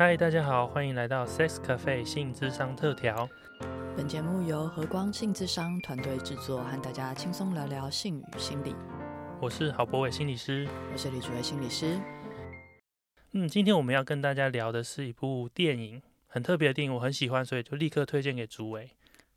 嗨，大家好，欢迎来到 Sex Cafe 性智商特调。本节目由和光性智商团队制作，和大家轻松聊聊性与心理。我是郝博伟心理师，我是李主任心理师。嗯，今天我们要跟大家聊的是一部电影，很特别的电影，我很喜欢，所以就立刻推荐给主委。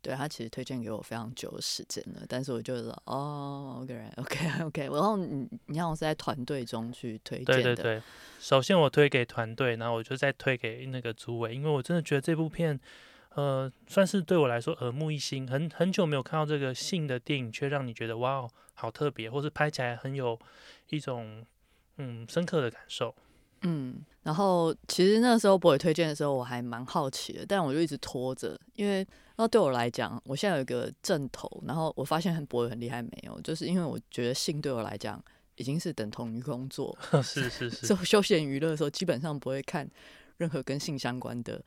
对他其实推荐给我非常久的时间了，但是我就说哦，OK，OK，OK，然后你你好像是在团队中去推荐的。对对对，首先我推给团队，然后我就再推给那个组委，因为我真的觉得这部片，呃，算是对我来说耳目一新，很很久没有看到这个性的电影，却让你觉得哇，好特别，或是拍起来很有一种嗯深刻的感受。嗯，然后其实那时候博伟推荐的时候，我还蛮好奇的，但我就一直拖着，因为那对我来讲，我现在有一个正头，然后我发现很博伟很厉害没有，就是因为我觉得性对我来讲已经是等同于工作，是是是，就休闲娱乐的时候，基本上不会看任何跟性相关的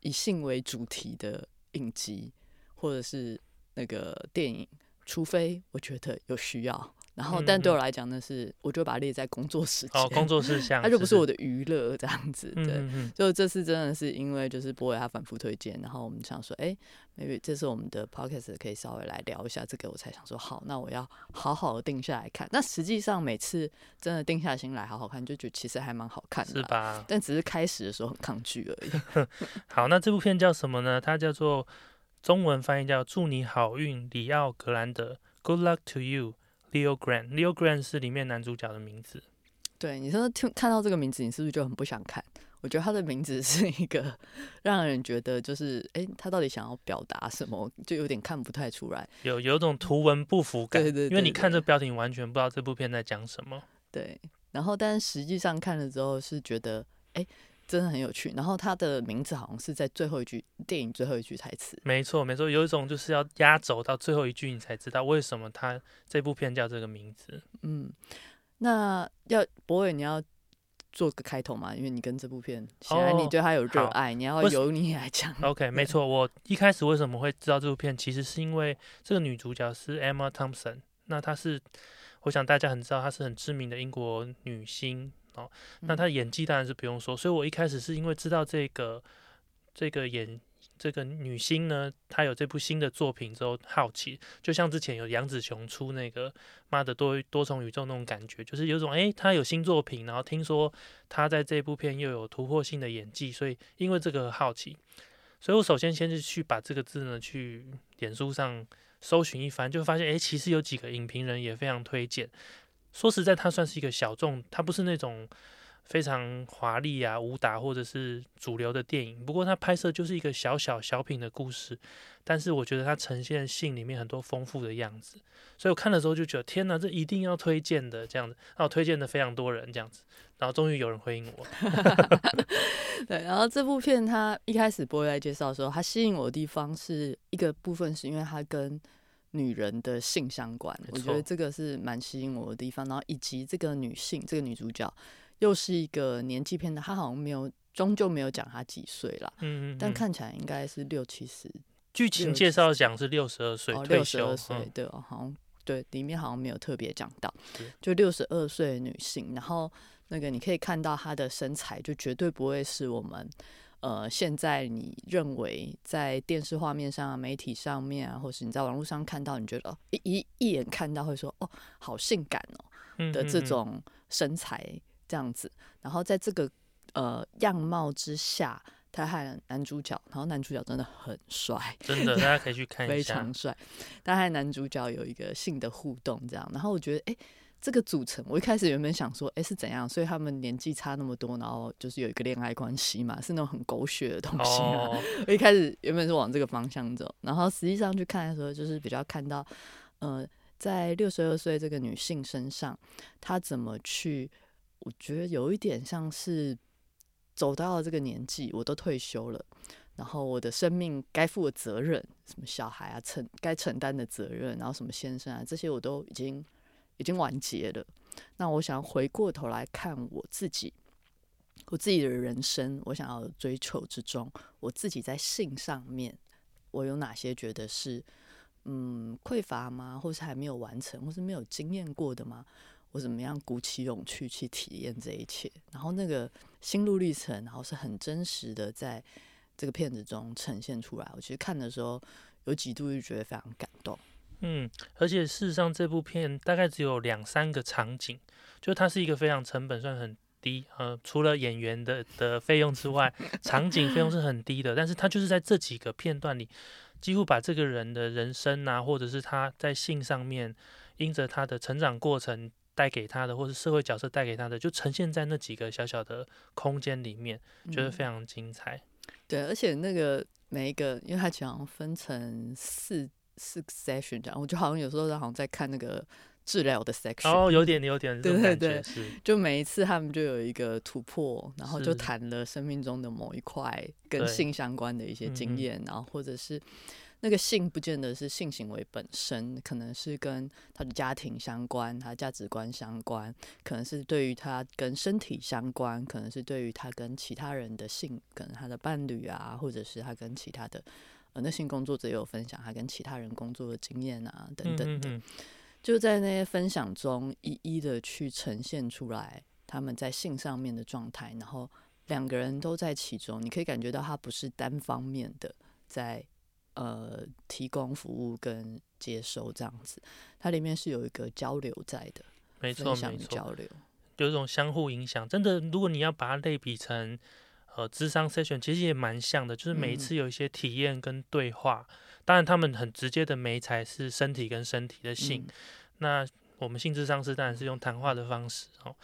以性为主题的影集或者是那个电影，除非我觉得有需要。然后，但对我来讲呢，是我就把它列在工作时间，哦，工作事项，它就不是我的娱乐这样子。对，就这次真的是因为就是博伟他反复推荐，然后我们想说，哎，maybe 这是我们的 podcast 可以稍微来聊一下这个，我才想说，好，那我要好好的定下来看。那实际上每次真的定下心来好好看，就觉得其实还蛮好看的，是吧？但只是开始的时候很抗拒而已。好，那这部片叫什么呢？它叫做中文翻译叫《祝你好运》，里奥格兰德，Good luck to you。Leo Grant，Leo Grant 是里面男主角的名字。对，你说听看到这个名字，你是不是就很不想看？我觉得他的名字是一个 让人觉得就是，哎，他到底想要表达什么，就有点看不太出来。有有种图文不符感，对对，因为你看这标题，完全不知道这部片在讲什么。对，然后但实际上看了之后是觉得，哎。真的很有趣，然后他的名字好像是在最后一句电影最后一句台词。没错，没错，有一种就是要压轴到最后一句，你才知道为什么他这部片叫这个名字。嗯，那要博伟，你要做个开头嘛？因为你跟这部片显然你对他有热爱，你要由你来讲。OK，没错，我一开始为什么会知道这部片，其实是因为这个女主角是 Emma Thompson，那她是，我想大家很知道，她是很知名的英国女星。哦，那她演技当然是不用说，所以我一开始是因为知道这个这个演这个女星呢，她有这部新的作品之后好奇，就像之前有杨紫琼出那个妈的多多重宇宙那种感觉，就是有种诶，她有新作品，然后听说她在这部片又有突破性的演技，所以因为这个好奇，所以我首先先是去把这个字呢去脸书上搜寻一番，就发现哎，其实有几个影评人也非常推荐。说实在，它算是一个小众，它不是那种非常华丽啊、武打或者是主流的电影。不过它拍摄就是一个小小小品的故事，但是我觉得它呈现性里面很多丰富的样子，所以我看的时候就觉得天哪，这一定要推荐的这样子。然后推荐的非常多人这样子，然后终于有人回应我。对，然后这部片它一开始播来介绍的时候，它吸引我的地方是一个部分，是因为它跟女人的性相关，我觉得这个是蛮吸引我的地方。然后以及这个女性，这个女主角又是一个年纪偏大，她好像没有，终究没有讲她几岁了。嗯嗯。但看起来应该是六七十。剧情介绍讲是六十二岁退休。岁对，好像对，里面好像没有特别讲到，就六十二岁女性。然后那个你可以看到她的身材，就绝对不会是我们。呃，现在你认为在电视画面上、媒体上面啊，或是你在网络上看到，你觉得一一一眼看到会说“哦，好性感哦”的这种身材这样子，然后在这个呃样貌之下，他和男主角，然后男主角真的很帅，真的大家可以去看一 下，非常帅。他和男主角有一个性的互动，这样，然后我觉得，哎。这个组成，我一开始原本想说，哎，是怎样？所以他们年纪差那么多，然后就是有一个恋爱关系嘛，是那种很狗血的东西嘛。我一开始原本是往这个方向走，然后实际上去看的时候，就是比较看到，呃，在六十二岁这个女性身上，她怎么去？我觉得有一点像是走到了这个年纪，我都退休了，然后我的生命该负的责任，什么小孩啊，承该承担的责任，然后什么先生啊，这些我都已经。已经完结了。那我想回过头来看我自己，我自己的人生，我想要追求之中，我自己在性上面，我有哪些觉得是嗯匮乏吗？或是还没有完成，或是没有经验过的吗？我怎么样鼓起勇气去体验这一切，然后那个心路历程，然后是很真实的在这个片子中呈现出来。我其实看的时候有几度就觉得非常感动。嗯，而且事实上这部片大概只有两三个场景，就它是一个非常成本算很低，呃，除了演员的的费用之外，场景费用是很低的，但是它就是在这几个片段里，几乎把这个人的人生啊，或者是他在性上面，因着他的成长过程带给他的，或是社会角色带给他的，就呈现在那几个小小的空间里面，觉得非常精彩。对，而且那个每一个，因为它讲分成四。是 session 这样，我就好像有时候好像在看那个治疗的 section，哦，有点有点，对对对，就每一次他们就有一个突破，然后就谈了生命中的某一块跟性相关的一些经验，然后或者是那个性不见得是性行为本身，可能是跟他的家庭相关，他价值观相关，可能是对于他跟身体相关，可能是对于他跟其他人的性，可能他的伴侣啊，或者是他跟其他的。那性工作者也有分享他跟其他人工作的经验啊，等等的，就在那些分享中一一的去呈现出来他们在性上面的状态，然后两个人都在其中，你可以感觉到他不是单方面的在呃提供服务跟接收这样子，它里面是有一个交流在的，没错没错，交流。有一种相互影响，真的，如果你要把它类比成。呃，智商 session 其实也蛮像的，就是每一次有一些体验跟对话，当然他们很直接的媒材是身体跟身体的性，那我们性智商是当然是用谈话的方式哦，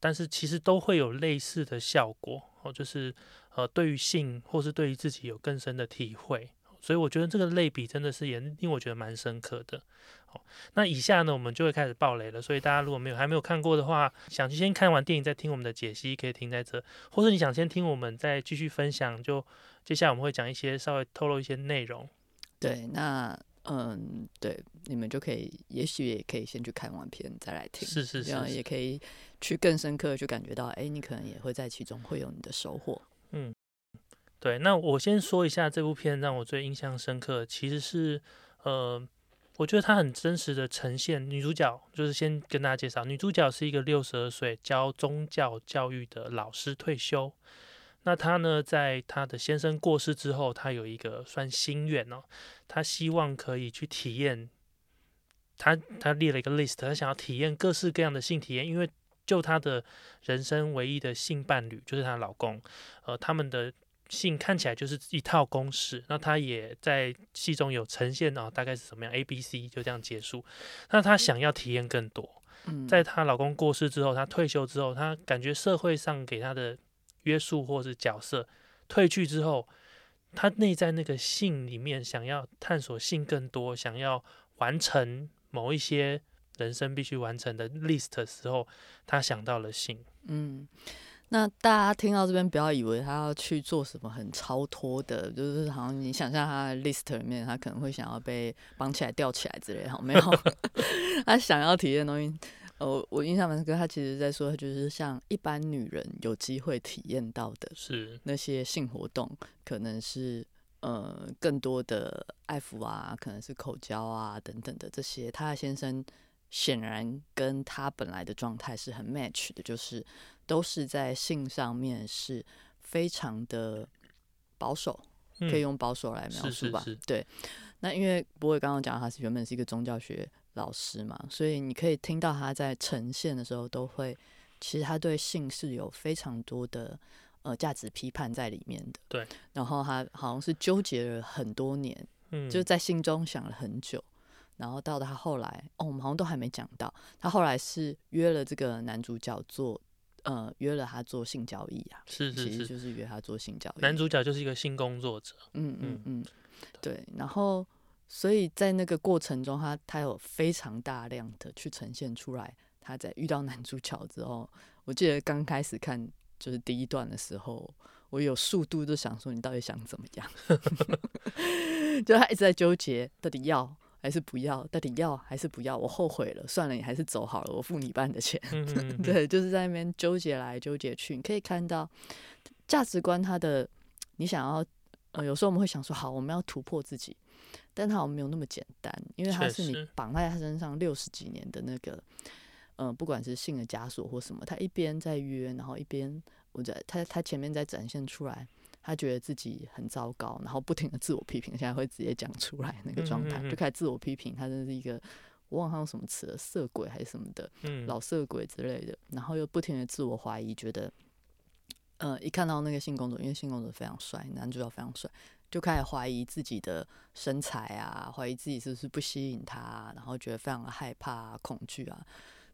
但是其实都会有类似的效果哦，就是呃对于性或是对于自己有更深的体会。所以我觉得这个类比真的是也令我觉得蛮深刻的。好，那以下呢，我们就会开始爆雷了。所以大家如果没有还没有看过的话，想去先看完电影再听我们的解析，可以停在这；或者你想先听我们再继续分享，就接下来我们会讲一些稍微透露一些内容。对，那嗯，对，你们就可以，也许也可以先去看完片再来听，是是是，这样也可以去更深刻去感觉到，哎，你可能也会在其中会有你的收获。对，那我先说一下这部片让我最印象深刻，其实是，呃，我觉得它很真实的呈现女主角，就是先跟大家介绍，女主角是一个六十二岁教宗教教育的老师退休，那她呢，在她的先生过世之后，她有一个算心愿哦，她希望可以去体验，她她列了一个 list，她想要体验各式各样的性体验，因为就她的人生唯一的性伴侣就是她老公，呃，他们的。性看起来就是一套公式，那她也在戏中有呈现哦，大概是什么样？A、B、C 就这样结束。那她想要体验更多，在她老公过世之后，她退休之后，她感觉社会上给她的约束或是角色退去之后，她内在那个性里面想要探索性更多，想要完成某一些人生必须完成的 list 的时候，她想到了性。嗯。那大家听到这边，不要以为他要去做什么很超脱的，就是好像你想象他的 list 里面，他可能会想要被绑起来、吊起来之类，好没有？他想要体验的东西，呃，我印象蛮深刻。他其实在说，就是像一般女人有机会体验到的，是那些性活动，可能是呃更多的爱抚啊，可能是口交啊等等的这些。他的先生显然跟他本来的状态是很 match 的，就是。都是在性上面是非常的保守，可以用保守来描述吧？对。那因为博伟刚刚讲他是原本是一个宗教学老师嘛，所以你可以听到他在呈现的时候，都会其实他对性是有非常多的呃价值批判在里面的。对。然后他好像是纠结了很多年，嗯，就在心中想了很久，然后到他后来，哦，我们好像都还没讲到，他后来是约了这个男主角做。呃，约了他做性交易啊，是是是，就是约他做性交易。男主角就是一个性工作者，嗯嗯嗯，对。然后，所以在那个过程中，他他有非常大量的去呈现出来。他在遇到男主角之后，我记得刚开始看就是第一段的时候，我有速度就想说，你到底想怎么样？就他一直在纠结，到底要。还是不要，到底要还是不要？我后悔了，算了，你还是走好了，我付你一半的钱。对，就是在那边纠结来纠结去。你可以看到价值观，他的你想要，呃，有时候我们会想说，好，我们要突破自己，但他没有那么简单，因为他是你绑在他身上六十几年的那个嗯、不管是性的枷锁或什么，他一边在约，然后一边我在他他前面在展现出来，他觉得自己很糟糕，然后不停的自我批评，现在会直接讲出来那个状态，就开始自我批评，他真的是一个我忘了他用什么词了，色鬼还是什么的，嗯，老色鬼之类的，然后又不停的自我怀疑，觉得，呃，一看到那个性工作，因为性工作非常帅，男主角非常帅，就开始怀疑自己的身材啊，怀疑自己是不是不吸引他、啊，然后觉得非常的害怕、啊、恐惧啊，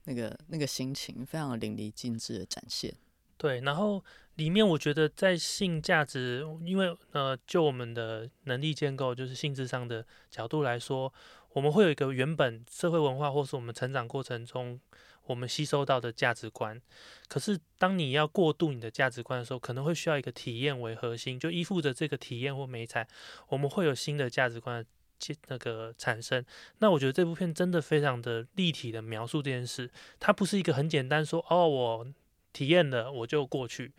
那个那个心情非常的淋漓尽致的展现。对，然后里面我觉得在性价值，因为呃，就我们的能力建构，就是性质上的角度来说，我们会有一个原本社会文化或是我们成长过程中我们吸收到的价值观。可是当你要过渡你的价值观的时候，可能会需要一个体验为核心，就依附着这个体验或美彩，我们会有新的价值观的那个产生。那我觉得这部片真的非常的立体的描述这件事，它不是一个很简单说哦我。体验了我就过去，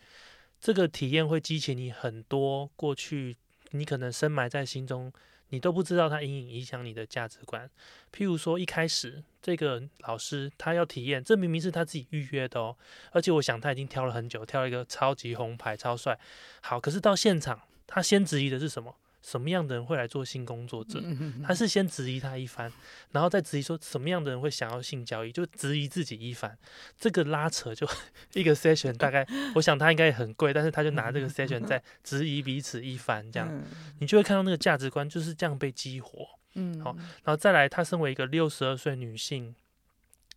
这个体验会激起你很多过去你可能深埋在心中，你都不知道它隐隐影响你的价值观。譬如说一开始这个老师他要体验，这明明是他自己预约的哦，而且我想他已经挑了很久，挑了一个超级红牌超帅。好，可是到现场他先质疑的是什么？什么样的人会来做性工作者？他是先质疑他一番，然后再质疑说什么样的人会想要性交易，就质疑自己一番。这个拉扯就 一个 session 大概，我想他应该也很贵，但是他就拿这个 session 在质疑彼此一番，这样你就会看到那个价值观就是这样被激活。嗯，好然后再来，她身为一个六十二岁女性，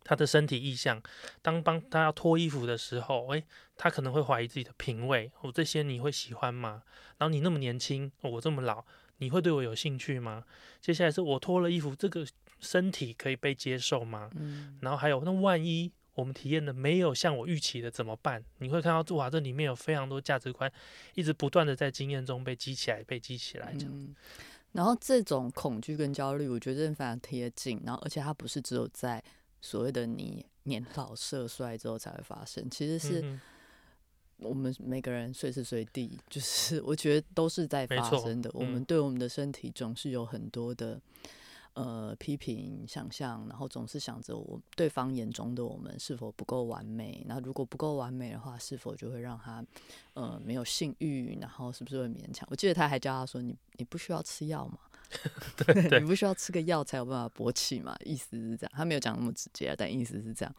她的身体意向，当帮他要脱衣服的时候，诶，他可能会怀疑自己的品味，我、这些你会喜欢吗？然后你那么年轻，哦我这么老，你会对我有兴趣吗？接下来是我脱了衣服，这个身体可以被接受吗？嗯然后还有，那万一我们体验的没有像我预期的怎么办？你会看到哇，这里面有非常多价值观，一直不断的在经验中被激起来，被激起来，这样。嗯，然后这种恐惧跟焦虑，我觉得真的非常贴近。然后，而且它不是只有在所谓的你年老色衰之后才会发生，其实是嗯我们每个人随时随地，就是我觉得都是在发生的。我们嗯对我们的身体总是有很多的呃批评、想象，然后总是想着我对方眼中的我们是否不够完美。那如果不够完美的话，是否就会让他呃没有性欲？然后是不是会勉强？我记得他还教他说：“你你不需要吃药嘛。”对对你不需要吃个药才有办法勃起嘛？意思是这样，他没有讲那么直接啊，但意思是这样。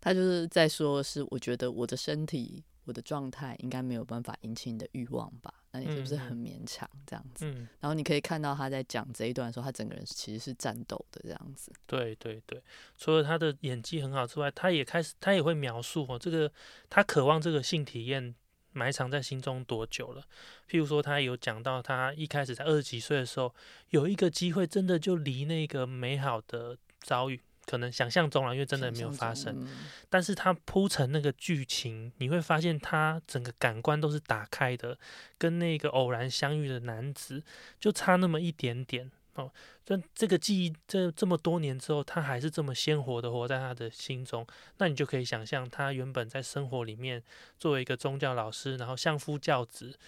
他就是在说，是我觉得我的身体、我的状态应该没有办法引起你的欲望吧？那你是不是很勉强这样子？嗯。然后你可以看到他在讲这一段的时候，他整个人其实是战斗的这样子。对对对，除了他的演技很好之外，他也开始，他也会描述哦，这个他渴望这个性体验埋藏在心中多久了。譬如说，他有讲到他一开始在二十几岁的时候，有一个机会，真的就离那个美好的遭遇，可能想象中了，因为真的没有发生。嗯但是他铺成那个剧情，你会发现他整个感官都是打开的，跟那个偶然相遇的男子就差那么一点点哦。这这个记忆这这么多年之后，他还是这么鲜活的活在他的心中。那你就可以想象，他原本在生活里面作为一个宗教老师，然后相夫教子，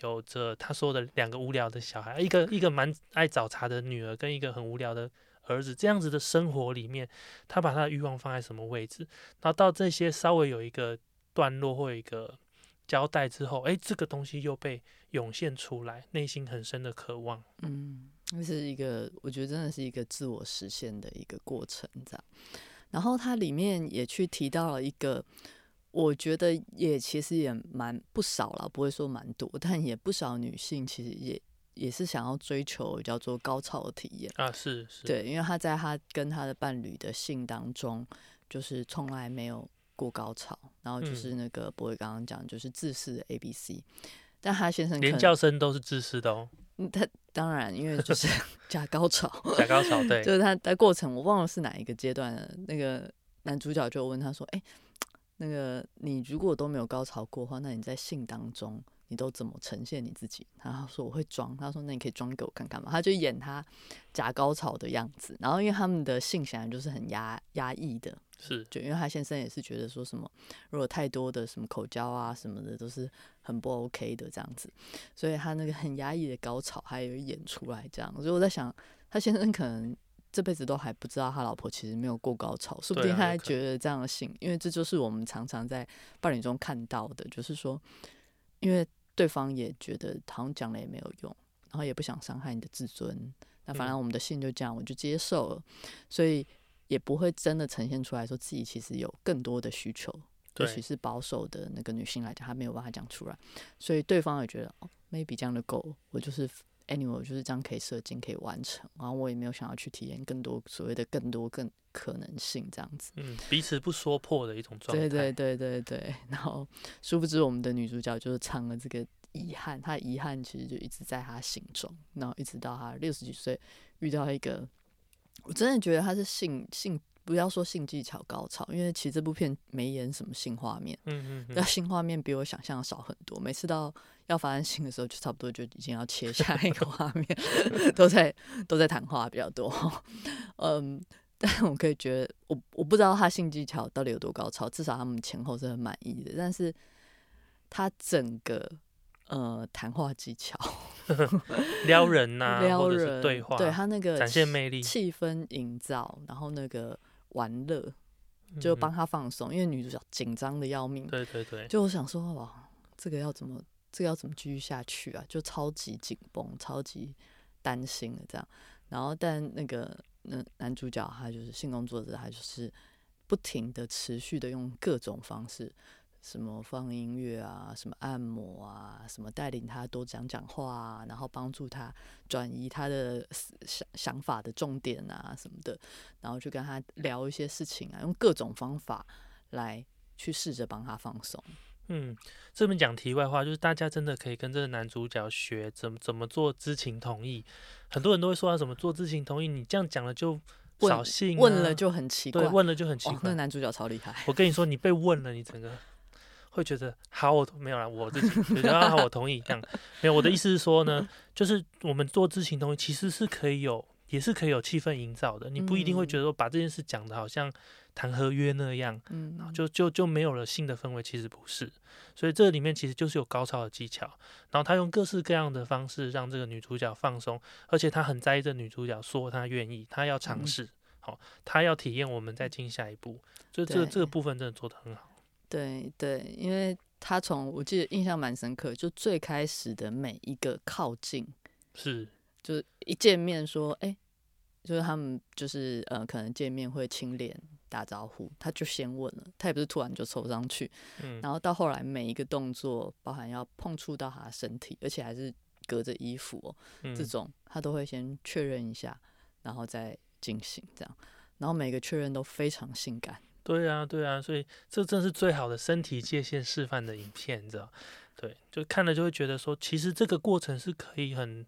有着他说的两个无聊的小孩，一个一个蛮爱找茬的女儿，跟一个很无聊的儿子，这样子的生活里面，他把他的欲望放在什么位置？然后到这些稍微有一个段落或一个交代之后，哎，这个东西又被涌现出来，内心很深的渴望。嗯，这是一个我觉得真的是一个自我实现的一个过程，这样。然后它里面也去提到了一个，我觉得也其实也蛮不少了，不会说蛮多，但也不少女性其实也也是想要追求叫做高潮的体验。啊，是是，对，因为她在她跟她的伴侣的性当中，就是从来没有过高潮，然后就是那个博伟刚刚讲，就是自私的 A B C，但她先生连叫声都是自私的哦，嗯他当然因为就是 假高潮，假高潮，对。就，是他在过程我忘了是哪一个阶段了，那个男主角就问他说：“哎、那个你如果都没有高潮过的话，那你在性当中你都怎么呈现你自己？”他说：“我会装。”他说：“那你可以装给我看看嘛。”他就演他假高潮的样子，然后因为他们的性显然就是很压压抑的，是，就因为他先生也是觉得说什么，如果太多的什么口交啊什么的都是很不 OK 的这样子，所以他那个很压抑的高潮还有演出来这样，所以我在想，他先生可能这辈子都还不知道他老婆其实没有过高潮，说不定他还觉得这样的性，因为这就是我们常常在伴侣中看到的，就是说，因为对方也觉得好像讲了也没有用，然后也不想伤害你的自尊，那反嗯。正我们的性就这样，我就接受了，所以也不会真的呈现出来说自己其实有更多的需求，尤对。其是保守的那个女性来讲，她没有办法讲出来，所以对方也觉得哦，maybe 这样的够，我就是 anyway，我就是这样可以射精可以完成，然后我也没有想要去体验更多所谓的更多更可能性这样子。嗯，彼此不说破的一种状态。对对对对对，然后殊不知我们的女主角就是藏了这个遗憾，她的遗憾其实就一直在她心中，然后一直到她六十几岁遇到一个，我真的觉得她是性性。不要说性技巧高超，因为其实这部片没演什么性画面，嗯嗯那嗯，性画面比我想象的少很多。每次到要发生性的时候，就差不多就已经要切下一个画面，都在都在谈话比较多。嗯，但我可以觉得，我我不知道他性技巧到底有多高超，至少他们前后是很满意的。但是他整个呃谈话技巧 撩人呐、撩或者人，是对话，对他那个展现魅力，气氛营造，然后那个玩乐，嗯就帮他放松，因为女主角紧张的要命，对对对，就我想说，哇，这个要怎么，这个要怎么继续下去啊？就超级紧绷，超级担心的这样。然后，但那个那男主角他就是性工作者，他就是不停的、持续的用各种方式，什么放音乐啊，什么按摩啊，什么带领他多讲讲话啊，然后帮助他转移他的想想法的重点啊什么的，然后去跟他聊一些事情啊，用各种方法来去试着帮他放松。嗯，这边讲题外话，就是大家真的可以跟这个男主角学怎么怎么做知情同意。很多人都会说他怎么做知情同意，你这样讲了就问扫兴、啊，问了就很奇怪，对，问了就很奇怪，那。男主角超厉害，我跟你说，你被问了，你整个会觉得好，我没有啦，我自己觉得啊好，我同意这样。没有，我的意思是说呢，就是我们做知情同意，其实是可以有，也是可以有气氛营造的。你不一定会觉得说把这件事讲的好像谈合约那样，嗯，就就就没有了性的氛围，其实不是。所以这里面其实就是有高超的技巧，然后他用各式各样的方式让这个女主角放松，而且他很在意这女主角说她愿意，她要尝嗯试，好、她要体验，我们再进下一步。就这个这个部分真的做得很好。对对，因为他从我记得印象蛮深刻，就最开始的每一个靠近，是，就是一见面说，哎、就是他们就是呃，可能见面会亲脸打招呼，他就先问了，他也不是突然就凑上去，嗯，然后到后来每一个动作，包含要碰触到他的身体，而且还是隔着衣服哦，嗯。这种他都会先确认一下，然后再进行这样，然后每个确认都非常性感。对啊，对啊，所以这正是最好的身体界限示范的影片，你知道？对，就看了就会觉得说，其实这个过程是可以很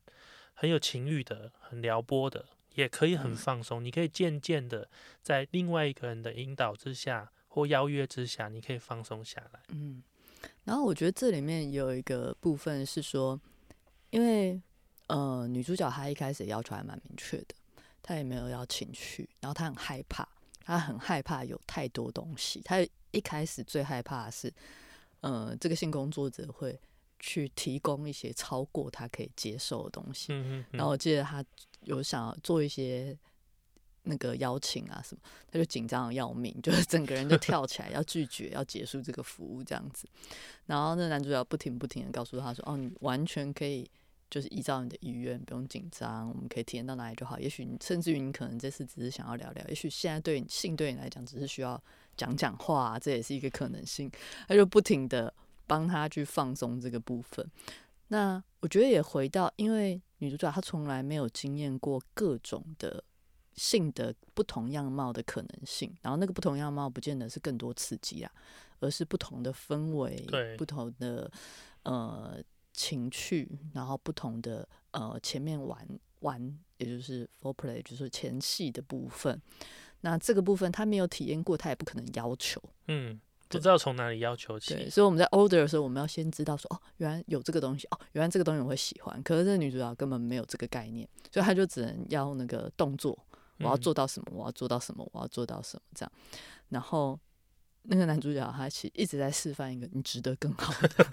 很有情欲的，很撩拨的，也可以很嗯放松。你可以渐渐的在另外一个人的引导之下或邀约之下，你可以放松下来。嗯，然后我觉得这里面有一个部分是说，因为呃女主角她一开始要求还蛮明确的，她也没有要情绪，然后她很害怕，她很害怕有太多东西，他一开始最害怕的是，呃这个性工作者会去提供一些超过他可以接受的东西，嗯嗯然后我记得他有想要做一些。那个邀请啊什么，他就紧张的要命，就是整个人就 跳起来要拒绝，要结束这个服务这样子。然后那男主角不停不停的告诉他说：“哦，你完全可以，就是依照你的意愿，不用紧张，我们可以体验到哪里就好。也许你甚至于你可能这次只是想要聊聊，也许现在对你性对你来讲只是需要讲讲话、啊，这也是一个可能性。”他就不停的帮他去放松这个部分。那我觉得也回到，因为女主角她从来没有经验过各种的性的不同样貌的可能性，然后那个不同样貌不见得是更多刺激啊，而是不同的氛围对，不同的呃情趣，然后不同的呃前面玩玩，也就是 foreplay，就是前戏的部分。那这个部分他没有体验过，他也不可能要求。嗯，不知道从哪里要求对，起。所以我们在 order 的时候，我们要先知道说，哦，原来有这个东西，哦，原来这个东西我会喜欢。可是这女主角根本没有这个概念，所以她就只能要那个动作，我要嗯做到什么，我要做到什么，我要做到什么这样。然后那个男主角他其实一直在示范一个你值得更好的，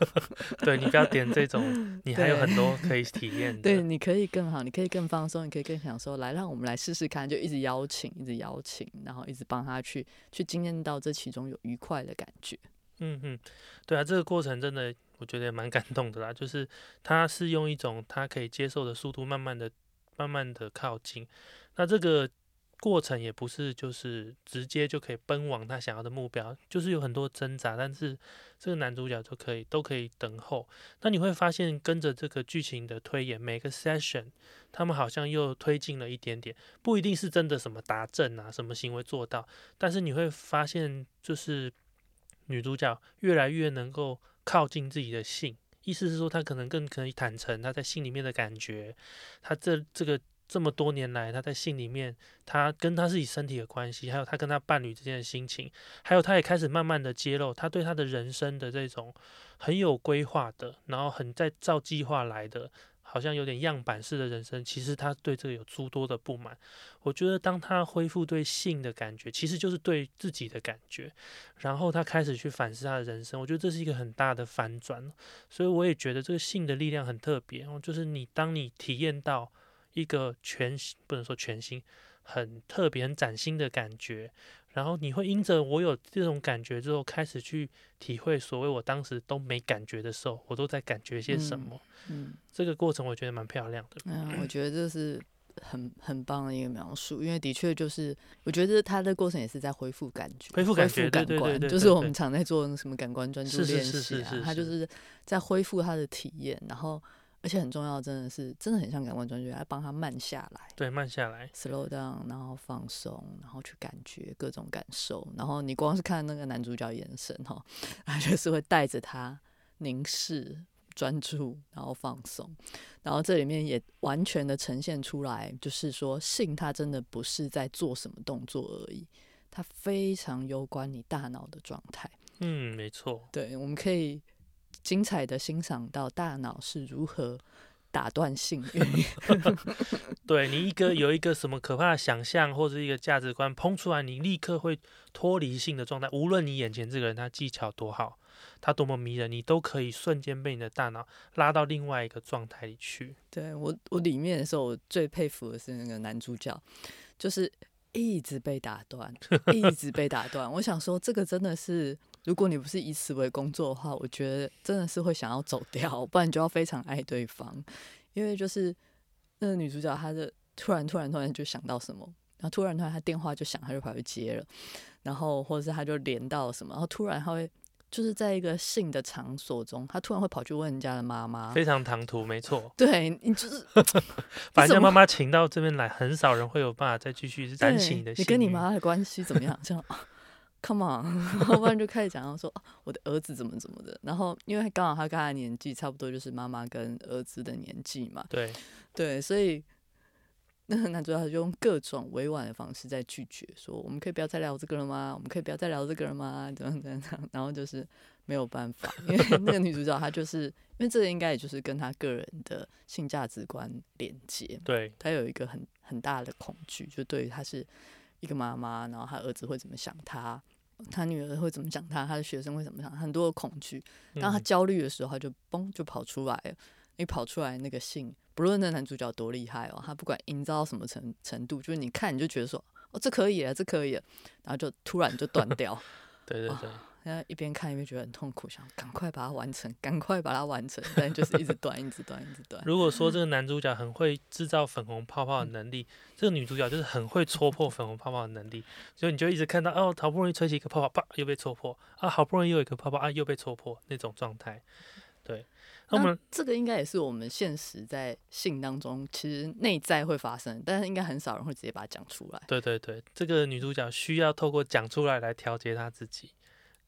对你不要点这种，你还有很多可以体验的。对，你可以更好，你可以更放松，你可以更享受。来，让我们来试试看，就一直邀请，一直邀请，然后一直帮他去去经验到这其中有愉快的感觉。嗯嗯，对啊，这个过程真的我觉得也蛮感动的啦。就是他是用一种他可以接受的速度，慢慢的、慢慢的靠近。那这个。过程也不是就是直接就可以奔往他想要的目标，就是有很多挣扎，但是这个男主角就可以都可以等候。那你会发现，跟着这个剧情的推演，每个 session 他们好像又推进了一点点，不一定是真的什么达阵啊，什么行为做到，但是你会发现，就是女主角越来越能够靠近自己的性，意思是说，她可能更可以坦诚她在心里面的感觉，她这这个。这么多年来，他在信里面，他跟他自己身体的关系，还有他跟他伴侣之间的心情，还有他也开始慢慢的揭露他对他的人生的这种很有规划的，然后很在照计划来的，好像有点样板式的人生。其实他对这个有诸多的不满。我觉得当他恢复对性的感觉，其实就是对自己的感觉，然后他开始去反思他的人生。我觉得这是一个很大的反转。所以我也觉得这个性的力量很特别，就是你当你体验到。一个全新，不能说全新，很特别、很崭新的感觉。然后你会因着我有这种感觉之后，开始去体会所谓我当时都没感觉的时候，我都在感觉些什么。嗯，这个过程我觉得蛮漂亮的。嗯，我觉得这是很很棒的一个描述，因为的确就是，我觉得他的过程也是在恢复感觉，恢复感觉，感官，就是我们常在做什么感官专注练习啊，他就是在恢复他的体验，然后。而且很重要，真的是真的很像感官专注，来帮他慢下来，对，慢下来，slow down，然后放松，然后去感觉各种感受。然后你光是看那个男主角眼神哈，他就是会带着他凝视、专注，然后放松。然后这里面也完全的呈现出来，就是说性，它真的不是在做什么动作而已，它非常攸关你大脑的状态。嗯，没错。对，我们可以。精彩的欣赏到大脑是如何打断性欲，对你一个有一个什么可怕的想象或者一个价值观砰出来，你立刻会脱离性的状态。无论你眼前这个人他技巧多好，他多么迷人，你都可以瞬间被你的大脑拉到另外一个状态里去。对我，我里面的时候，我最佩服的是那个男主角，就是一直被打断，一直被打断。我想说，这个真的是。如果你不是以此为工作的话，我觉得真的是会想要走掉，不然就要非常爱对方。因为就是那个女主角，她的突然突然突然就想到什么，然后突然突然她电话就响，她就跑去接了，然后或者是她就连到什么，然后突然她会就是在一个性的场所中，她突然会跑去问人家的妈妈，非常唐突，没错。对你就是把人家妈妈请到这边来，很少人会有办法再继续燃起你的。你跟你妈的关系怎么样？这样。Come on，然后不然就开始讲到说我的儿子怎么怎么的，然后因为刚好他跟他年纪差不多，就是妈妈跟儿子的年纪嘛。对对，所以那个男主角就用各种委婉的方式在拒绝，说我们可以不要再聊这个了吗？我们可以不要再聊这个了吗？怎样怎样？然后就是没有办法，因为那个女主角她就是因为这个应该也就是跟她个人的性价值观连接，对她有一个很很大的恐惧，就对于她是一个妈妈，然后她儿子会怎么想她。他女儿会怎么讲他？他的学生会怎么想？很多的恐惧。当他焦虑的时候，他就嘣就跑出来了。一跑出来，那个信，不论那男主角多厉害哦，他不管营造到什么程程度，就是你看你就觉得说，哦，这可以了，这可以了，然后就突然就断掉。对 对对。然后一边看一边觉得很痛苦，想赶快把它完成，赶快把它完成，但就是一直 断，一直断，一直断。如果说这个男主角很会制造粉红泡泡的能力，这个女主角就是很会戳破粉红泡泡的能力，所以你就一直看到哦，好不容易吹起一个泡泡，啪又被戳破啊，好不容易又有一个泡泡啊，又被戳破那种状态。对，那我们这个应该也是我们现实在性当中其实内在会发生，但是应该很少人会直接把它讲出来。对对对，这个女主角需要透过讲出来来调节她自己。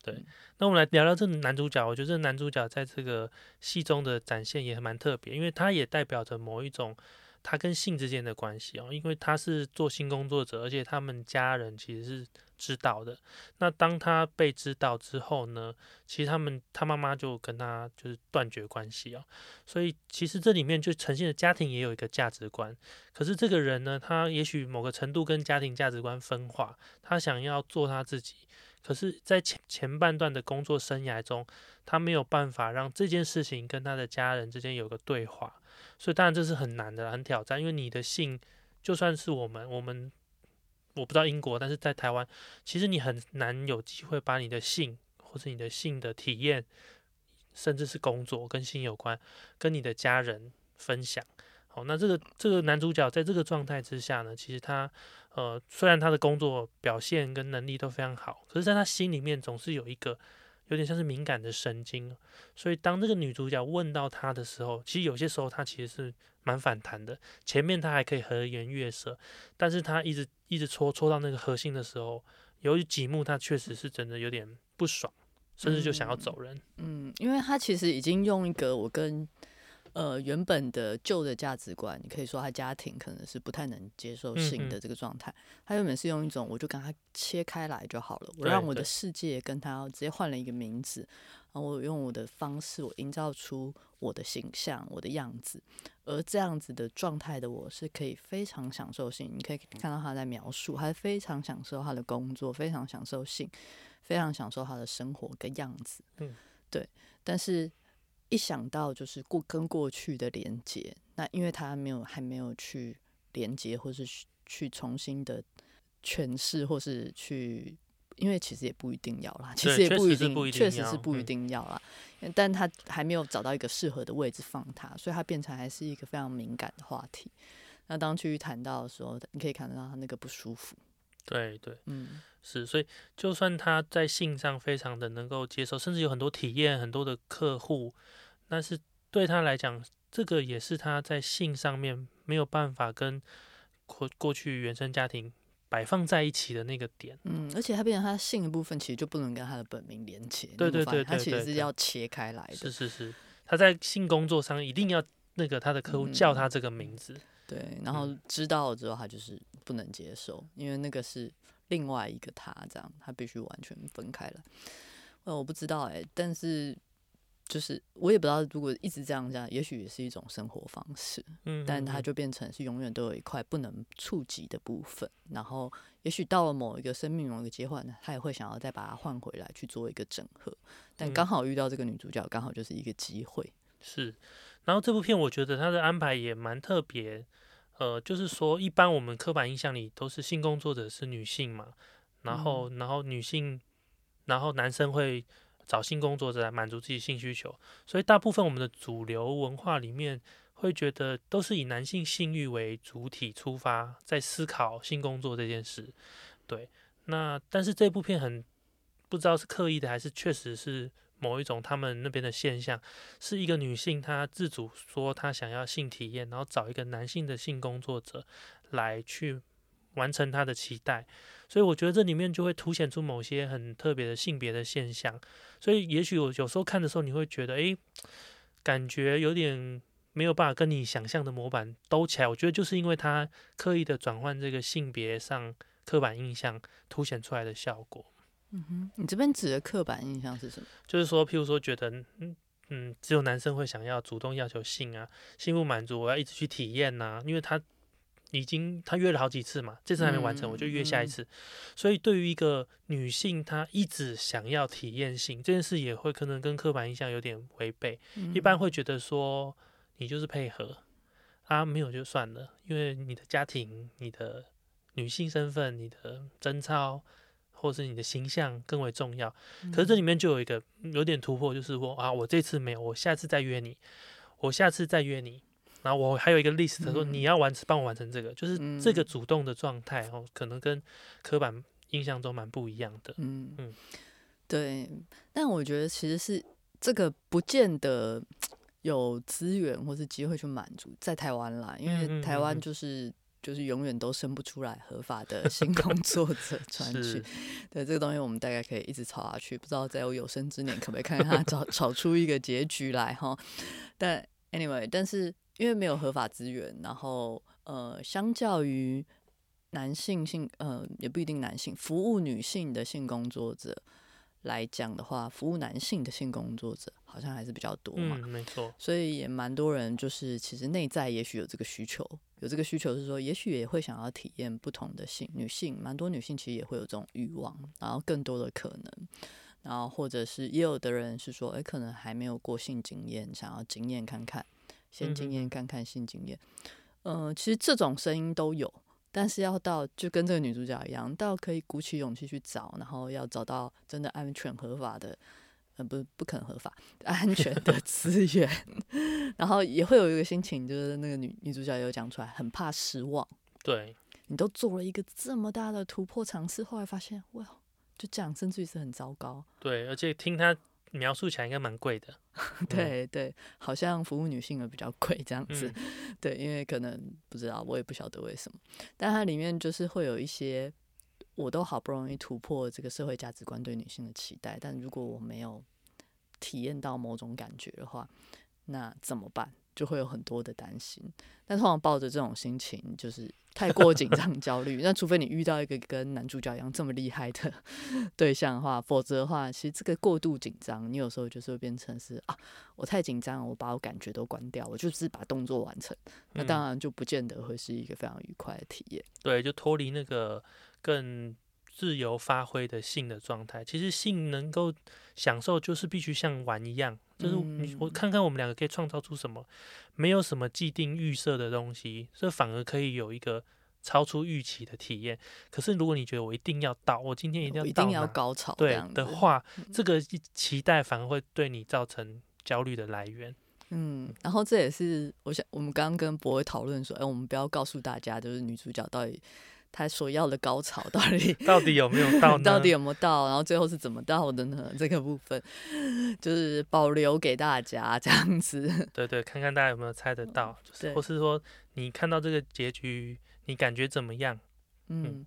对，那我们来聊聊这男主角。我觉得这男主角在这个戏中的展现也蛮特别，因为他也代表着某一种他跟性之间的关系哦。因为他是做性工作者，而且他们家人其实是知道的。那当他被知道之后呢，其实他们他妈妈就跟他就是断绝关系哦。所以其实这里面就呈现的家庭也有一个价值观。可是这个人呢，他也许某个程度跟家庭价值观分化，他想要做他自己。可是，在前前半段的工作生涯中，他没有办法让这件事情跟他的家人之间有个对话，所以当然这是很难的，很挑战。因为你的性，就算是我们，我们我不知道英国，但是在台湾，其实你很难有机会把你的性或者你的性的体验，甚至是工作跟性有关，跟你的家人分享。好，那这个这个男主角在这个状态之下呢，其实他呃，虽然他的工作表现跟能力都非常好，可是在他心里面总是有一个有点像是敏感的神经，所以当这个女主角问到他的时候，其实有些时候他其实是蛮反弹的。前面他还可以和颜悦色，但是他一直一直戳戳到那个核心的时候，由于几幕他确实是真的有点不爽，甚至就想要走人。嗯，因为他其实已经用一个我跟。呃，原本的旧的价值观，你可以说他家庭可能是不太能接受性的这个状态。他原本是用一种，我就跟他切开来就好了，我让我的世界跟他直接换了一个名字，然后我用我的方式，我营造出我的形象、我的样子。而这样子的状态的我是可以非常享受性，你可以看到他在描述，他非常享受他的工作，非常享受性，非常享受他的生活跟样子。嗯，对，但是。一想到就是过跟过去的连接，那因为他没有还没有去连接，或是去重新的诠释，或是去，因为其实也不一定要啦，其实也不一定，确实是不一定要啦。但他还没有找到一个适合的位置放他，所以他变成还是一个非常敏感的话题。那当去谈到的时候，你可以看得到他那个不舒服。对对，嗯，是，所以就算他在性上非常的能够接受，甚至有很多体验，很多的客户，但是对他来讲，这个也是他在性上面没有办法跟过过去原生家庭摆放在一起的那个点。嗯，而且他变成他性的部分，其实就不能跟他的本名连接。对对对，他其实是要切开来的。是是是，他在性工作上一定要那个他的客户叫他这个名字。对，然后知道了之后，他就是不能接受，因为那个是另外一个他，这样他必须完全分开了。呃，我不知道哎，但是就是我也不知道，如果一直这样这样，也许也是一种生活方式。嗯，但它就变成是永远都有一块不能触及的部分。然后，也许到了某一个生命某一个阶段呢，他也会想要再把它换回来去做一个整合。但刚好遇到这个女主角，刚好就是一个机会。是。然后这部片我觉得它的安排也蛮特别，呃，就是说一般我们刻板印象里都是性工作者是女性嘛，然后然后女性，然后男生会找性工作者来满足自己性需求，所以大部分我们的主流文化里面会觉得都是以男性性欲为主体出发，在思考性工作这件事，对，那但是这部片很不知道是刻意的还是确实是。某一种他们那边的现象，是一个女性她自主说她想要性体验，然后找一个男性的性工作者来去完成她的期待，所以我觉得这里面就会凸显出某些很特别的性别的现象，所以也许我有时候看的时候你会觉得，诶，感觉有点没有办法跟你想象的模板兜起来，我觉得就是因为他刻意的转换这个性别上刻板印象凸显出来的效果。嗯哼，你这边指的刻板印象是什么？就是说，譬如说，觉得嗯嗯，只有男生会想要主动要求性啊，性不满足，我要一直去体验呐，因为他已经他约了好几次嘛，这次还没完成，我就约下一次。所以，对于一个女性，她一直想要体验性这件事，也会可能跟刻板印象有点违背。一般会觉得说，你就是配合啊，没有就算了，因为你的家庭、你的女性身份、你的贞操。或是你的形象更为重要，可是这里面就有一个有点突破，就是说啊，我这次没有，我下次再约你，我下次再约你，然后我还有一个 list 说你要完成，帮我完成这个，就是这个主动的状态哦，可能跟刻板印象中蛮不一样的。嗯嗯，对，但我觉得其实是这个不见得有资源或是机会去满足在台湾啦，因为台湾就是。就是永远都生不出来合法的新工 作者传去，对这个东西我们大概可以一直吵下去，不知道在我有生之年可不可以看看他吵吵 出一个结局来哈。但 anyway，但是因为没有合法资源，然后呃，相较于男性性呃也不一定男性服务女性的性工作者来讲的话，服务男性的性工作者好像还是比较多嘛，嗯，没错，所以也蛮多人就是其实内在也许有这个需求，有这个需求是说，也许也会想要体验不同的性，女性蛮多女性其实也会有这种欲望，然后更多的可能，然后或者是也有的人是说，哎，可能还没有过性经验，想要经验看看，先经验看看新经验，嗯、其实这种声音都有。但是要到就跟这个女主角一样，到可以鼓起勇气去找，然后要找到真的安全合法的，呃，不不可能合法 安全的 资源，然后也会有一个心情，就是那个女女主角有讲出来，很怕失望。对，你都做了一个这么大的突破尝试，后来发现哇，就这样，甚至于是很糟糕。对，而且听他描述起来应该蛮贵的，对对，好像服务女性的比较贵这样子。嗯 对，因为可能不知道，我也不晓得为什么，但它里面就是会有一些，我都好不容易突破这个社会价值观对女性的期待，但如果我没有体验到某种感觉的话，那怎么办？就会有很多的担心。但通常抱着这种心情，就是太过紧张、焦虑。那除非你遇到一个跟男主角一样这么厉害的对象的话，否则的话，其实这个过度紧张，你有时候就是会变成是啊，我太紧张，我把我感觉都关掉，我就是把动作完成。那嗯当然就不见得会是一个非常愉快的体验。对，就脱离那个更自由发挥的性的状态。其实性能够享受，就是必须像玩一样，就是你我嗯看看我们两个可以创造出什么，没有什么既定预设的东西，这反而可以有一个超出预期的体验。可是如果你觉得我一定要到，我今天一定要到一定要高潮这对样。的话，这个期待反而会对你造成焦虑的来源。嗯，然后这也是我想，我们刚刚跟博伟讨论说，哎，我们不要告诉大家，就是女主角到底她所要的高潮 到底 到底有没有到呢？到底有没有到，然后最后是怎么到的呢？这个部分就是保留给大家这样子。对对，看看大家有没有猜得到，就是或是说你看到这个结局，你感觉怎么样？嗯，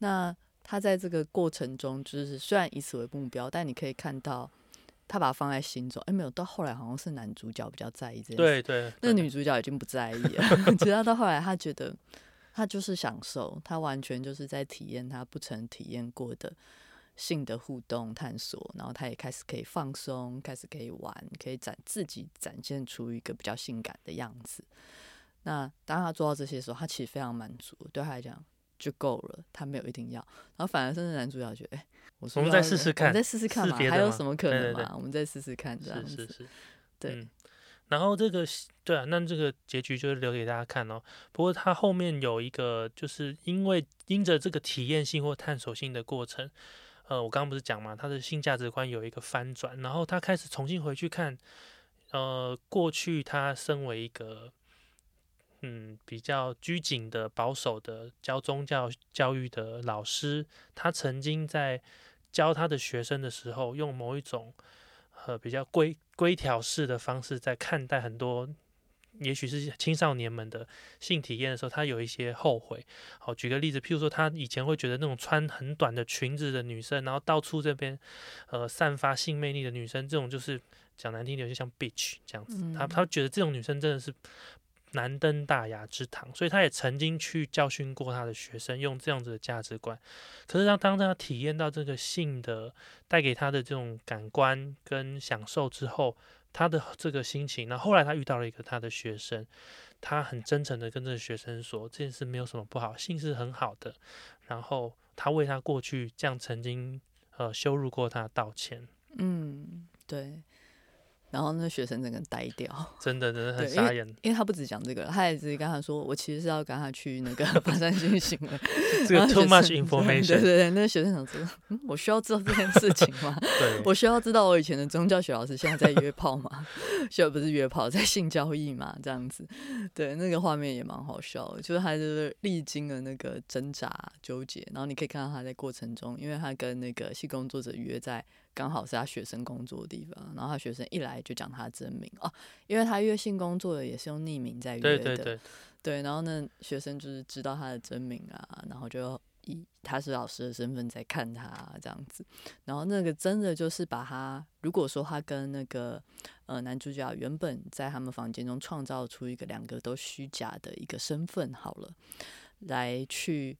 那他在这个过程中，就是虽然以此为目标，但你可以看到他把它放在心中。哎，没有，到后来好像是男主角比较在意这件事。对对，那女主角已经不在意了，直到到后来，他觉得她就是享受，他完全就是在体验他不曾体验过的性的互动探索，然后他也开始可以放松，开始可以玩，可以展自己展现出一个比较性感的样子。那当他做到这些时候，他其实非常满足，对他来讲就够了，他没有一定要。然后反而甚至男主角觉得，哎、我说我们再试试看我们再试试看嘛，还有什么可能嘛？我们再试试看，这样子。是是是，对嗯然后这个对啊，那这个结局就留给大家看哦。不过它后面有一个，就是因为因着这个体验性或探索性的过程，呃，我刚刚不是讲嘛，他的性价值观有一个翻转，然后他开始重新回去看，呃，过去他身为一个嗯比较拘谨的、保守的教宗教教育的老师，他曾经在教他的学生的时候，用某一种呃比较规规条式的方式在看待很多，也许是青少年们的性体验的时候，他有一些后悔。好，举个例子，譬如说他以前会觉得那种穿很短的裙子的女生，然后到处这边呃散发性魅力的女生，这种就是讲难听点，就像 bitch 这样子。他嗯他觉得这种女生真的是。难登大雅之堂，所以他也曾经去教训过他的学生，用这样子的价值观。可是当当他体验到这个性的带给他的这种感官跟享受之后，他的这个心情，那后来他遇到了一个他的学生，他很真诚的跟这个学生说这件事没有什么不好，性是很好的。然后他为他过去这样曾经呃羞辱过他道歉，嗯，对。然后那学生整个呆掉，真的真的很傻眼。因为他不止讲这个，他也直接跟他说，我其实是要跟他去那个 爬山进行的。这个 too much information，对对对，那个学生想说，嗯，我需要知道这件事情吗？对我需要知道我以前的宗教学老师现在在约炮吗？需要不是约炮，在性交易嘛？这样子，对，那个画面也蛮好笑的，就是他就是历经了那个挣扎纠结，然后你可以看到他在过程中，因为他跟那个性工作者约在刚好是他学生工作的地方，然后他学生一来就讲他的真名。哦，因为他约性工作的也是用匿名在约的，对对。对，对，然后呢，学生就是知道他的真名啊，然后就以他是老师的身份在看他、这样子，然后那个真的就是把他，如果说他跟那个呃男主角原本在他们房间中创造出一个两个都虚假的一个身份好了，来去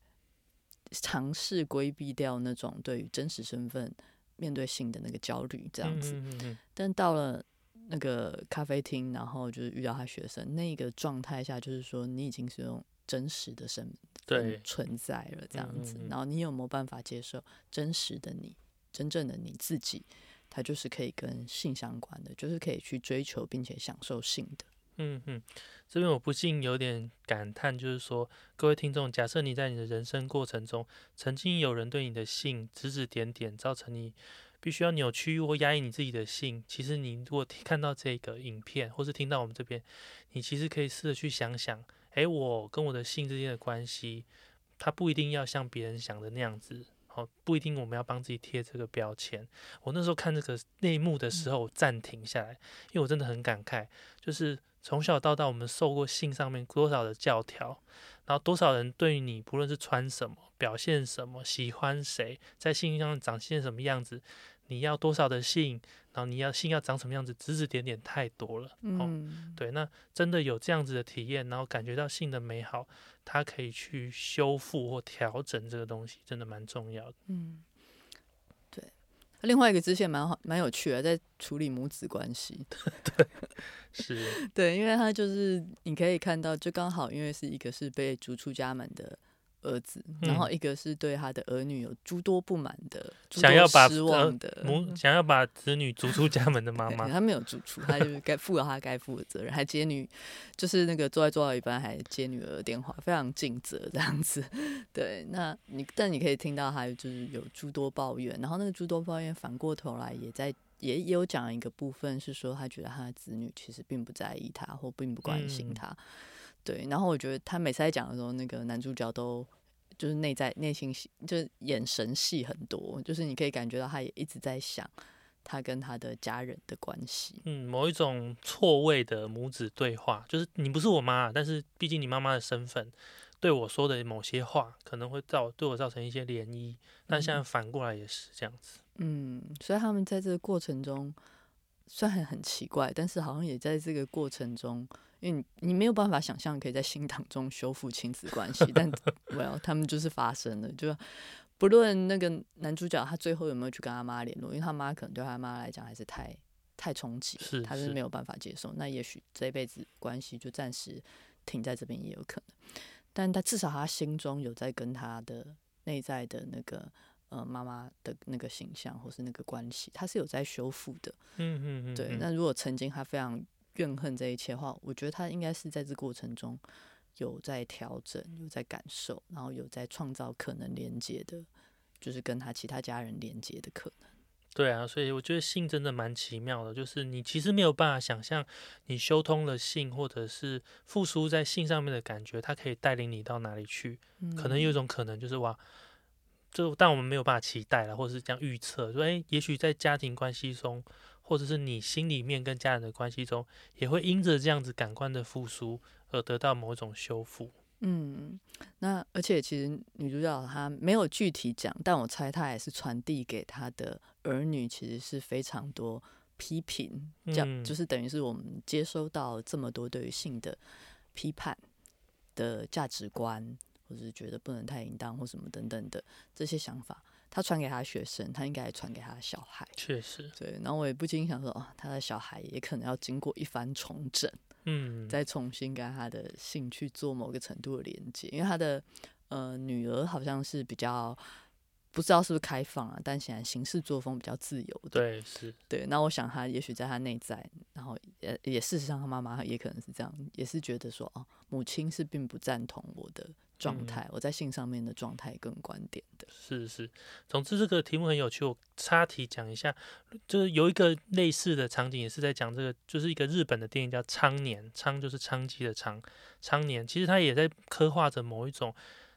尝试规避掉那种对于真实身份面对性的那个焦虑这样子。嗯嗯嗯但到了那个咖啡厅，然后就是遇到他学生那个状态下，就是说你已经是用真实的身对份存在了这样子，然后你有没有办法接受真实的你，真正的你自己？它就是可以跟性相关的，就是可以去追求并且享受性的。嗯嗯，这边我不禁有点感叹，就是说，各位听众，假设你在你的人生过程中，曾经有人对你的性指指点点，造成你必须要扭曲或压抑你自己的性，其实你如果看到这个影片，或是听到我们这边，你其实可以试着去想想，诶，我跟我的性之间的关系，它不一定要像别人想的那样子。哦，不一定我们要帮自己贴这个标签。我那时候看这个内幕的时候，我暂停下来，因为我真的很感慨，就是从小到大，我们受过性上面多少的教条，然后多少人对于你不论是穿什么、表现什么、喜欢谁，在性上展现什么样子，你要多少的性，然后你要性要长什么样子，指指点点太多了。哦，嗯，对，那真的有这样子的体验，然后感觉到性的美好，它可以去修复或调整这个东西，真的蛮重要的。嗯，对。另外一个支线蛮好，蛮有趣的，在处理母子关系。对是，对，因为他就是你可以看到，就刚好因为是一个是被逐出家门的儿子，然后嗯一个是对他的儿女有诸多不满的、想要把多失望的母想要把子女逐出家门的妈妈，他没有逐出，他就是该负了他该负的责任，还接女，就是那个坐在做到一半还接女儿的电话，非常尽责这样子。对，那你但你可以听到他就是有诸多抱怨，然后那个诸多抱怨反过头来也在也也有讲一个部分是说，他觉得他的子女其实并不在意他或并不关心嗯他。对，然后我觉得他每次在讲的时候，那个男主角都就是内在内心戏，就是眼神戏很多，就是你可以感觉到他也一直在想他跟他的家人的关系。嗯，某一种错位的母子对话，就是你不是我妈，但是毕竟你妈妈的身份对我说的某些话，可能会造对我造成一些涟漪。但现在反过来也是这样子。嗯，所以他们在这个过程中，虽然很奇怪，但是好像也在这个过程中，因为你你没有办法想象可以在新党中修复亲子关系，但 well 他们就是发生了，就不论那个男主角他最后有没有去跟他妈联络，因为他妈可能对他妈来讲还是太太冲击是他是没有办法接受，那也许这一辈子关系就暂时停在这边也有可能，但他至少他心中有在跟他的内在的那个。呃，妈妈的那个形象或是那个关系，他是有在修复的。嗯嗯嗯，对，嗯那如果曾经他非常怨恨这一切的话，我觉得他应该是在这过程中有在调整，有在感受，然后有在创造可能连接的，就是跟他其他家人连接的可能。对啊，所以我觉得性真的蛮奇妙的，就是你其实没有办法想象，你修通了性，或者是复苏在性上面的感觉，它可以带领你到哪里去？可能有一种可能就是哇，就但我们没有办法期待了，或者是这样预测，说诶，也许在家庭关系中，或者是你心里面跟家人的关系中，也会因着这样子感官的复苏而得到某种修复。嗯，那而且其实女主角她没有具体讲，但我猜她也是传递给她的儿女，其实是非常多批评，这样、嗯就是等于是我们接收到这么多对于性的批判的价值观，或者是觉得不能太淫荡或什么等等的这些想法，他传给他学生，他应该也传给他的小孩。确实，对，然后我也不禁想说，哦，他的小孩也可能要经过一番重整。嗯，再重新跟他的性去做某个程度的连接，因为他的呃女儿好像是比较不知道是不是开放啊，但显然行事作风比较自由的。对，是，对，那我想他也许在他内在，然后也也事实上他妈妈也可能是这样，也是觉得说哦，母亲是并不赞同我的状嗯态，我在性上面的状态跟观点的。是是，总之这个题目很有趣，我插题讲一下，就是有一个类似的场景，也是在讲这个，就是一个日本的电影叫《苍年》，苍就是昌基的苍，《苍年，其实它也在刻画着某一种，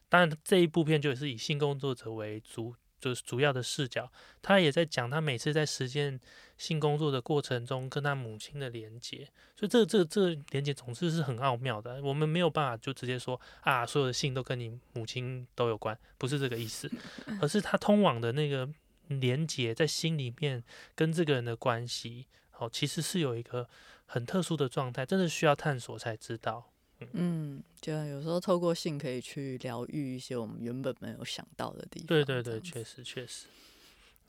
当然这一部片就也是以性工作者为主。就是主要的视角，他也在讲他每次在实践性工作的过程中跟他母亲的连接，所以这这这连接总是是很奥妙的。我们没有办法就直接说啊，所有的性都跟你母亲都有关，不是这个意思，而是他通往的那个连接在心里面跟这个人的关系，哦，其实是有一个很特殊的状态，真的需要探索才知道。嗯，就有时候透过性可以去疗愈一些我们原本没有想到的地方。对对对，确实确实。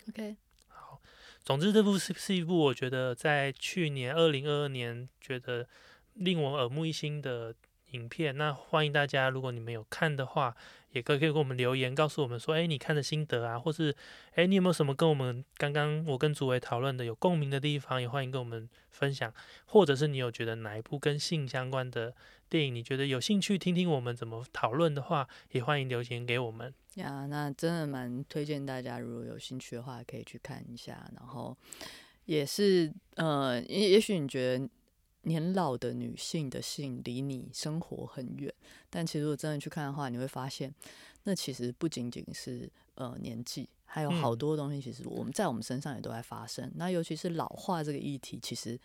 OK，好，总之，这部是是一部我觉得在去年二零二二年觉得令我耳目一新的影片。那欢迎大家，如果你们有看的话，也可以给我们留言，告诉我们说，哎，你看的心得啊，或是哎，你有没有什么跟我们刚刚我跟主委讨论的有共鸣的地方，也欢迎跟我们分享。或者是你有觉得哪一部跟性相关的电影，你觉得有兴趣听听我们怎么讨论的话，也欢迎留言给我们。呀，那真的蛮推荐大家，如果有兴趣的话，可以去看一下。然后也是呃，也也许你觉得年老的女性的性离你生活很远，但其实如果真的去看的话，你会发现，那其实不仅仅是呃年纪，还有好多东西，其实我们在我们身上也都在发生。那尤其是老化这个议题，其实。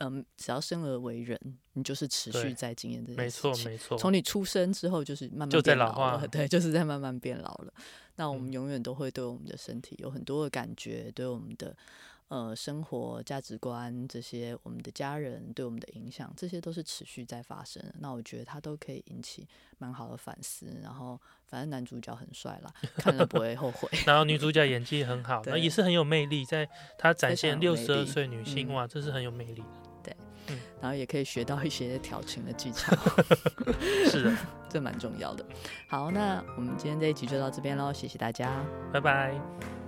嗯，只要生而为人，你就是持续在经验这件事情。没错，没错。从你出生之后，就是慢慢就在老化，对，就是在慢慢变老了。那我们永远都会对我们的身体有很多的感觉，对我们的呃生活价值观这些，我们的家人对我们的影响，这些都是持续在发生。那我觉得它都可以引起蛮好的反思。然后，反正男主角很帅啦，看了不会后悔。然后女主角演技很好，那也是很有魅力，在她展现六十二岁女性，哇，这是很有魅力的。然后也可以学到一些调情的技巧，是的，这蛮重要的。好，那我们今天这一集就到这边喽，谢谢大家，拜拜。